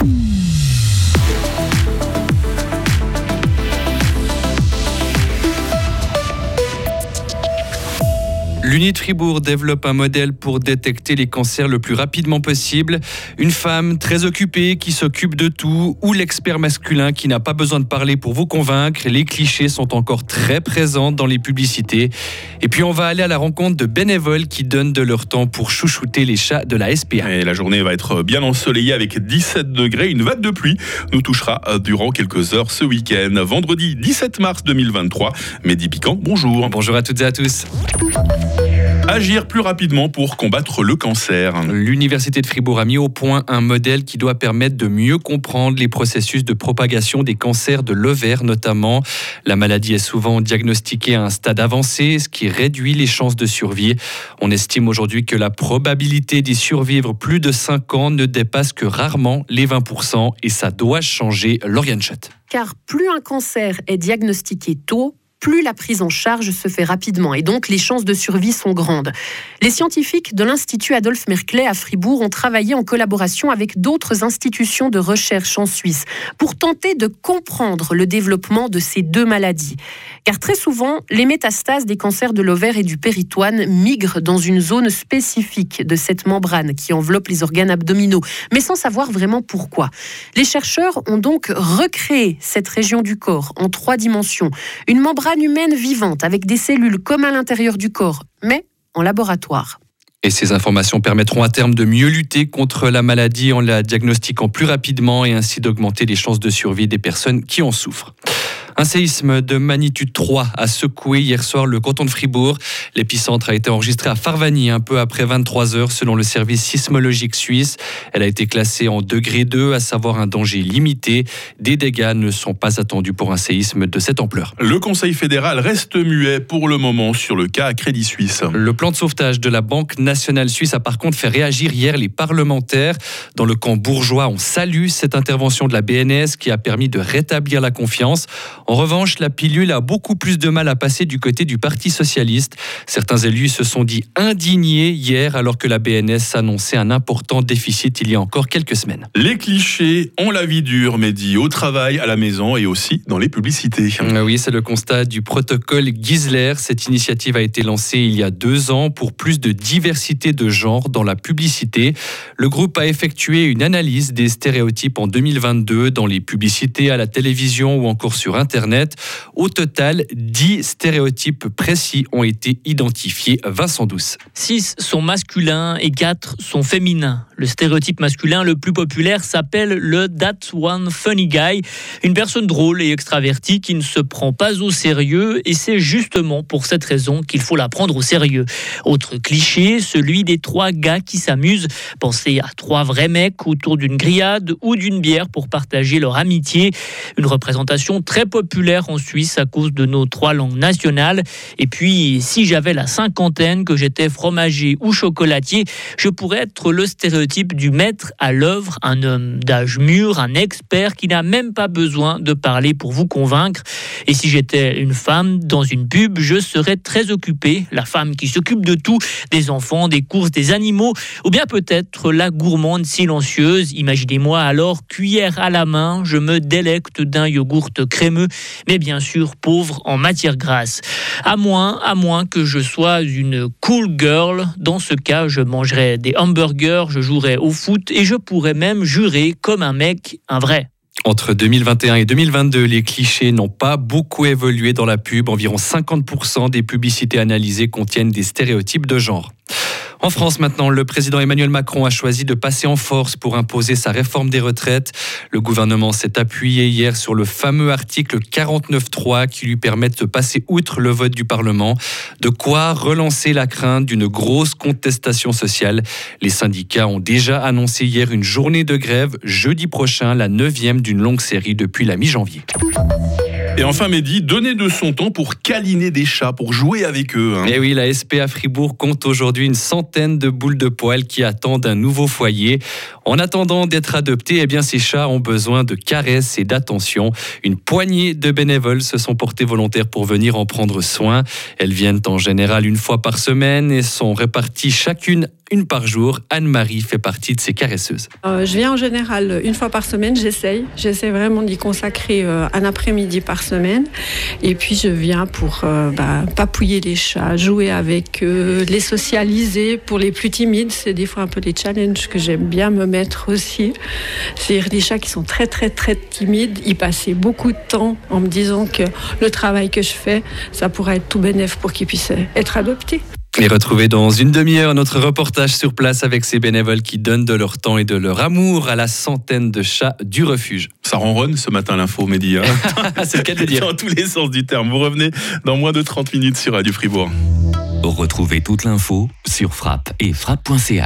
Mm. L'Uni Fribourg développe un modèle pour détecter les cancers le plus rapidement possible. Une femme très occupée qui s'occupe de tout ou l'expert masculin qui n'a pas besoin de parler pour vous convaincre. Les clichés sont encore très présents dans les publicités. Et puis on va aller à la rencontre de bénévoles qui donnent de leur temps pour chouchouter les chats de la SPA. Et la journée va être bien ensoleillée avec 17 degrés. Une vague de pluie nous touchera durant quelques heures ce week-end. Vendredi 17 mars 2023. Mehdi Piquant, bonjour. Bonjour à toutes et à tous. Agir plus rapidement pour combattre le cancer. L'Université de Fribourg a mis au point un modèle qui doit permettre de mieux comprendre les processus de propagation des cancers de l'ovaire notamment. La maladie est souvent diagnostiquée à un stade avancé, ce qui réduit les chances de survie. On estime aujourd'hui que la probabilité d'y survivre plus de 5 ans ne dépasse que rarement les 20% et ça doit changer. Lauriane Chat. Car plus un cancer est diagnostiqué tôt, plus la prise en charge se fait rapidement et donc les chances de survie sont grandes. Les scientifiques de l'Institut Adolphe Merclay à Fribourg ont travaillé en collaboration avec d'autres institutions de recherche en Suisse pour tenter de comprendre le développement de ces deux maladies. Car très souvent, les métastases des cancers de l'ovaire et du péritoine migrent dans une zone spécifique de cette membrane qui enveloppe les organes abdominaux, mais sans savoir vraiment pourquoi. Les chercheurs ont donc recréé cette région du corps en trois dimensions. Une membrane humaine vivante avec des cellules comme à l'intérieur du corps, mais en laboratoire. Et ces informations permettront à terme de mieux lutter contre la maladie en la diagnostiquant plus rapidement et ainsi d'augmenter les chances de survie des personnes qui en souffrent. Un séisme de magnitude 3 a secoué hier soir le canton de Fribourg. L'épicentre a été enregistré à Farvani un peu après 23 heures selon le service sismologique suisse. Elle a été classée en degré 2, à savoir un danger limité. Des dégâts ne sont pas attendus pour un séisme de cette ampleur. Le Conseil fédéral reste muet pour le moment sur le cas Crédit Suisse. Le plan de sauvetage de la Banque nationale suisse a par contre fait réagir hier les parlementaires. Dans le camp bourgeois, on salue cette intervention de la BNS qui a permis de rétablir la confiance. En revanche, la pilule a beaucoup plus de mal à passer du côté du Parti socialiste. Certains élus se sont dit indignés hier alors que la BNS annonçait un important déficit il y a encore quelques semaines. Les clichés ont la vie dure, mais dit au travail, à la maison et aussi dans les publicités. Ah oui, c'est le constat du protocole Gisler. Cette initiative a été lancée il y a deux ans pour plus de diversité de genre dans la publicité. Le groupe a effectué une analyse des stéréotypes en 2022 dans les publicités à la télévision ou encore sur Internet. Au total, 10 stéréotypes précis ont été identifiés. Vincent Douce. 6 sont masculins et 4 sont féminins. Le stéréotype masculin le plus populaire s'appelle le That One Funny Guy, une personne drôle et extravertie qui ne se prend pas au sérieux et c'est justement pour cette raison qu'il faut la prendre au sérieux. Autre cliché, celui des trois gars qui s'amusent. Pensez à trois vrais mecs autour d'une grillade ou d'une bière pour partager leur amitié. Une représentation très populaire populaire en Suisse à cause de nos trois langues nationales. Et puis, si j'avais la cinquantaine, que j'étais fromager ou chocolatier, je pourrais être le stéréotype du maître à l'œuvre, un homme d'âge mûr, un expert qui n'a même pas besoin de parler pour vous convaincre. Et si j'étais une femme dans une pub, je serais très occupée, la femme qui s'occupe de tout, des enfants, des courses, des animaux, ou bien peut-être la gourmande silencieuse. Imaginez-moi alors cuillère à la main, je me délecte d'un yogourt crémeux mais bien sûr pauvre en matière grasse. À moins, à moins que je sois une cool girl. Dans ce cas, je mangerai des hamburgers, je jouerai au foot et je pourrais même jurer comme un mec, un vrai. Entre 2021 et 2022, les clichés n'ont pas beaucoup évolué dans la pub. Environ 50% des publicités analysées contiennent des stéréotypes de genre. En France maintenant, le président Emmanuel Macron a choisi de passer en force pour imposer sa réforme des retraites. Le gouvernement s'est appuyé hier sur le fameux article 49.3 qui lui permet de passer outre le vote du Parlement. De quoi relancer la crainte d'une grosse contestation sociale. Les syndicats ont déjà annoncé hier une journée de grève jeudi prochain, la neuvième d'une longue série depuis la mi-janvier. Et enfin, Mehdi, donner de son temps pour câliner des chats, pour jouer avec eux. Et hein. eh oui, la SPA Fribourg compte aujourd'hui une centaine de boules de poils qui attendent un nouveau foyer. En attendant d'être adoptés, eh bien, ces chats ont besoin de caresses et d'attention. Une poignée de bénévoles se sont portés volontaires pour venir en prendre soin. Elles viennent en général une fois par semaine et sont réparties chacune une par jour. Anne-Marie fait partie de ces caresseuses. Euh, je viens en général une fois par semaine, j'essaye. J'essaie vraiment d'y consacrer euh, un après-midi par semaine. Et puis je viens pour euh, bah, papouiller les chats, jouer avec eux, les socialiser. Pour les plus timides, c'est des fois un peu les challenges que j'aime bien me mettre aussi. C'est-à-dire des chats qui sont très très très timides. Ils passaient beaucoup de temps en me disant que le travail que je fais, ça pourrait être tout bénéf pour qu'ils puissent être adoptés. Et retrouvez dans une demi-heure notre reportage sur place avec ces bénévoles qui donnent de leur temps et de leur amour à la centaine de chats du refuge. Ça ronronne ce matin l'info, hein C'est le cas de dire. Dans tous les sens du terme. Vous revenez dans moins de 30 minutes sur Radio Fribourg. Retrouvez toute l'info sur frappe et frappe.ch.